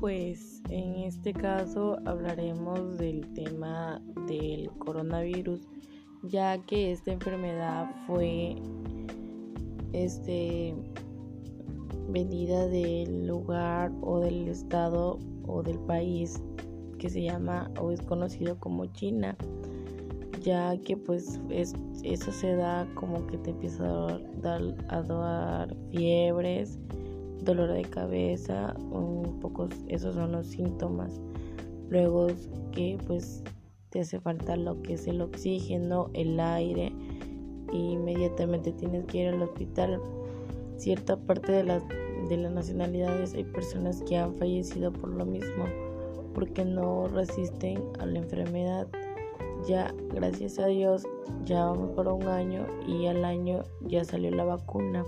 pues en este caso hablaremos del tema del coronavirus, ya que esta enfermedad fue este venida del lugar o del estado o del país que se llama o es conocido como China ya que pues eso se da como que te empieza a dar, a dar fiebres, dolor de cabeza, un poco esos son los síntomas. Luego que pues te hace falta lo que es el oxígeno, el aire y inmediatamente tienes que ir al hospital. Cierta parte de las de las nacionalidades hay personas que han fallecido por lo mismo porque no resisten a la enfermedad ya gracias a Dios ya vamos por un año y al año ya salió la vacuna.